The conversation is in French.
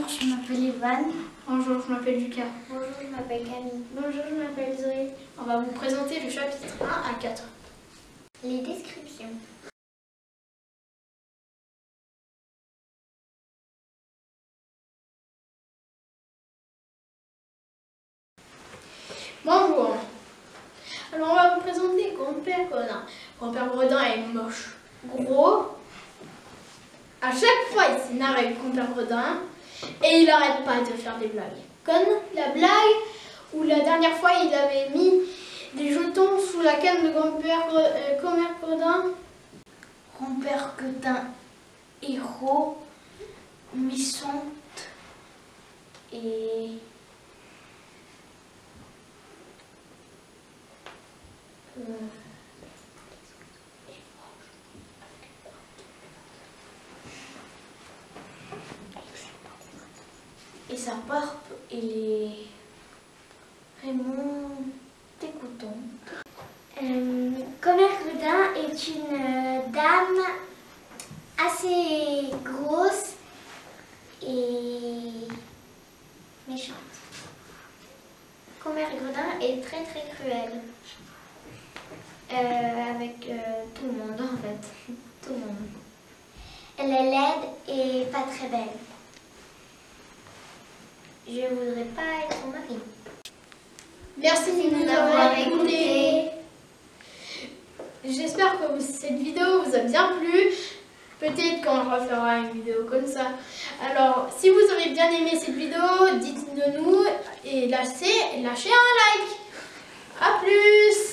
Bonjour, je m'appelle Ivan. Bonjour, je m'appelle Lucas. Bonjour, je m'appelle Camille. Bonjour, je m'appelle Zoé. On va vous présenter le chapitre 1 à 4. Les descriptions. Bonjour. Alors on va vous présenter Grand-Père Gredin. Grand-Père Gredin est moche, gros. À chaque fois il s'énerve avec Grand-Père Gredin et il n'arrête pas de faire des blagues. Comme la blague où la dernière fois il avait mis des jetons sous la canne de Grand-Père euh, Grand-Père Quentin, héros, Missante et. Euh, sa barbe, il est. Raymond, t'écoutons. Euh, Grudin est une euh, dame assez grosse et méchante. Commère Grudin est très très cruelle. Euh, avec euh, tout le monde en fait. Tout le monde. Elle est laide et pas très belle. Je voudrais pas être son mari. Merci de nous avoir écoutés. J'espère que cette vidéo vous a bien plu. Peut-être qu'on refera une vidéo comme ça. Alors, si vous avez bien aimé cette vidéo, dites-le nous et lâchez, lâchez un like. A plus